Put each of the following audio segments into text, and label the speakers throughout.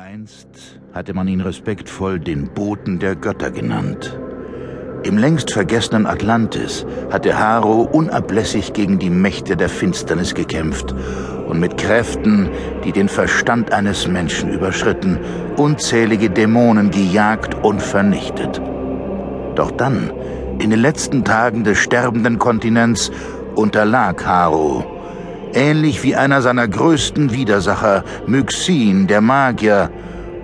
Speaker 1: Einst hatte man ihn respektvoll den Boten der Götter genannt. Im längst vergessenen Atlantis hatte Haro unablässig gegen die Mächte der Finsternis gekämpft und mit Kräften, die den Verstand eines Menschen überschritten, unzählige Dämonen gejagt und vernichtet. Doch dann, in den letzten Tagen des sterbenden Kontinents, unterlag Haro Ähnlich wie einer seiner größten Widersacher, Myxin, der Magier,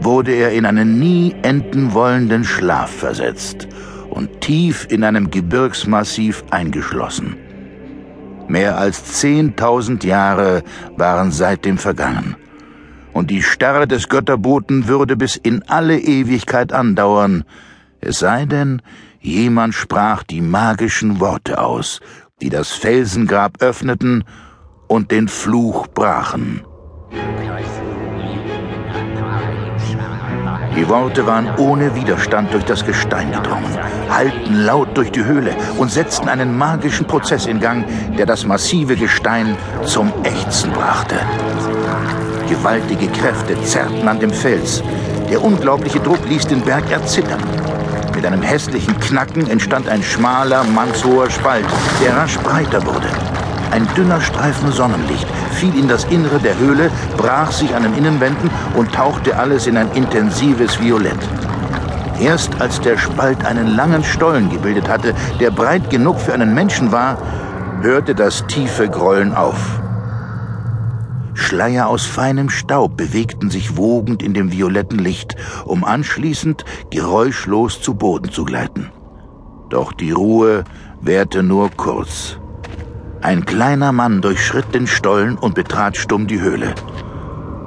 Speaker 1: wurde er in einen nie enden wollenden Schlaf versetzt und tief in einem Gebirgsmassiv eingeschlossen. Mehr als zehntausend Jahre waren seitdem vergangen, und die Starre des Götterboten würde bis in alle Ewigkeit andauern, es sei denn, jemand sprach die magischen Worte aus, die das Felsengrab öffneten und den Fluch brachen. Die Worte waren ohne Widerstand durch das Gestein gedrungen, hallten laut durch die Höhle und setzten einen magischen Prozess in Gang, der das massive Gestein zum Ächzen brachte. Gewaltige Kräfte zerrten an dem Fels. Der unglaubliche Druck ließ den Berg erzittern. Mit einem hässlichen Knacken entstand ein schmaler, mannshoher Spalt, der rasch breiter wurde. Ein dünner Streifen Sonnenlicht fiel in das Innere der Höhle, brach sich an den Innenwänden und tauchte alles in ein intensives Violett. Erst als der Spalt einen langen Stollen gebildet hatte, der breit genug für einen Menschen war, hörte das tiefe Grollen auf. Schleier aus feinem Staub bewegten sich wogend in dem violetten Licht, um anschließend geräuschlos zu Boden zu gleiten. Doch die Ruhe währte nur kurz. Ein kleiner Mann durchschritt den Stollen und betrat stumm die Höhle.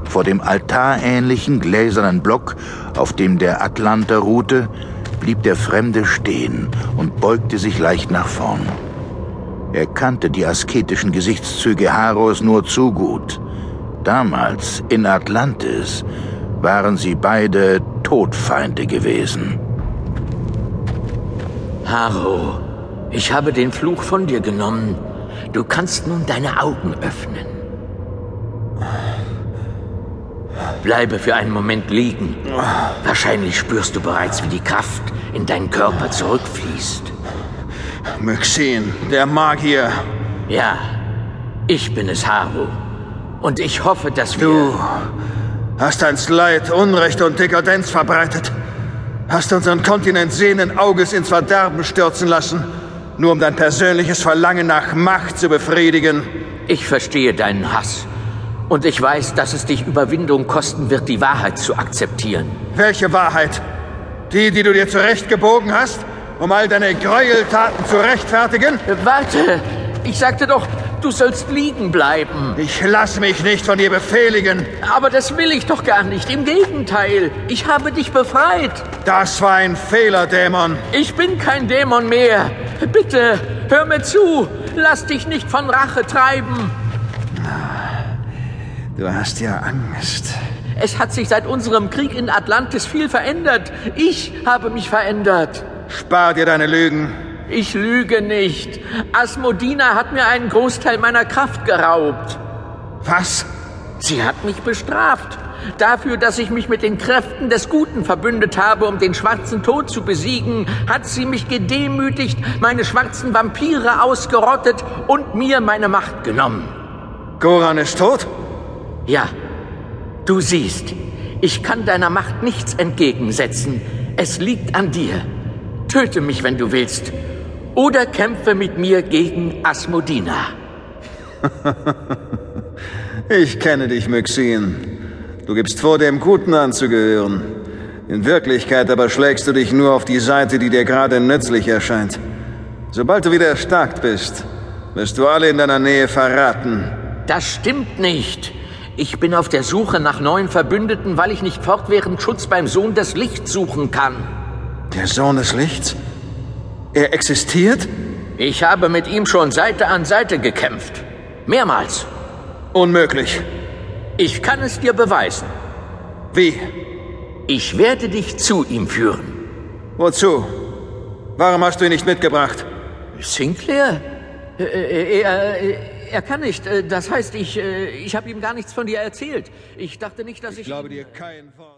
Speaker 1: Vor dem altarähnlichen gläsernen Block, auf dem der Atlanter ruhte, blieb der Fremde stehen und beugte sich leicht nach vorn. Er kannte die asketischen Gesichtszüge Haros nur zu gut. Damals in Atlantis waren sie beide Todfeinde gewesen.
Speaker 2: Haro, ich habe den Fluch von dir genommen Du kannst nun deine Augen öffnen. Bleibe für einen Moment liegen. Wahrscheinlich spürst du bereits, wie die Kraft in deinen Körper zurückfließt.
Speaker 3: Myxin, der Magier.
Speaker 2: Ja, ich bin es, Haru. Und ich hoffe, dass wir...
Speaker 3: Du hast ans Leid, Unrecht und Dekadenz verbreitet. Hast unseren Kontinent sehenden Auges ins Verderben stürzen lassen nur um dein persönliches Verlangen nach Macht zu befriedigen.
Speaker 2: Ich verstehe deinen Hass. Und ich weiß, dass es dich Überwindung kosten wird, die Wahrheit zu akzeptieren.
Speaker 3: Welche Wahrheit? Die, die du dir zurechtgebogen hast, um all deine Gräueltaten zu rechtfertigen?
Speaker 2: Warte, ich sagte doch, Du sollst liegen bleiben.
Speaker 3: Ich lass mich nicht von dir befehligen.
Speaker 2: Aber das will ich doch gar nicht. Im Gegenteil. Ich habe dich befreit.
Speaker 3: Das war ein Fehler, Dämon.
Speaker 2: Ich bin kein Dämon mehr. Bitte, hör mir zu. Lass dich nicht von Rache treiben.
Speaker 3: Du hast ja Angst.
Speaker 2: Es hat sich seit unserem Krieg in Atlantis viel verändert. Ich habe mich verändert.
Speaker 3: Spar dir deine Lügen.
Speaker 2: Ich lüge nicht. Asmodina hat mir einen Großteil meiner Kraft geraubt.
Speaker 3: Was?
Speaker 2: Sie hat mich bestraft. Dafür, dass ich mich mit den Kräften des Guten verbündet habe, um den schwarzen Tod zu besiegen, hat sie mich gedemütigt, meine schwarzen Vampire ausgerottet und mir meine Macht genommen.
Speaker 3: Goran ist tot?
Speaker 2: Ja. Du siehst, ich kann deiner Macht nichts entgegensetzen. Es liegt an dir. Töte mich, wenn du willst, oder kämpfe mit mir gegen Asmodina.
Speaker 3: ich kenne dich, Myxin. Du gibst vor, dem Guten anzugehören. In Wirklichkeit aber schlägst du dich nur auf die Seite, die dir gerade nützlich erscheint. Sobald du wieder erstarkt bist, wirst du alle in deiner Nähe verraten.
Speaker 2: Das stimmt nicht. Ich bin auf der Suche nach neuen Verbündeten, weil ich nicht fortwährend Schutz beim Sohn des Lichts suchen kann.
Speaker 3: Der Sohn des Lichts? Er existiert?
Speaker 2: Ich habe mit ihm schon Seite an Seite gekämpft. Mehrmals.
Speaker 3: Unmöglich.
Speaker 2: Ich kann es dir beweisen.
Speaker 3: Wie?
Speaker 2: Ich werde dich zu ihm führen.
Speaker 3: Wozu? Warum hast du ihn nicht mitgebracht?
Speaker 2: Sinclair? Äh, äh, er, er, er kann nicht. Äh, das heißt, ich, ich habe ihm gar nichts von dir erzählt. Ich dachte nicht, dass ich.
Speaker 3: Ich glaube dir kein Wort.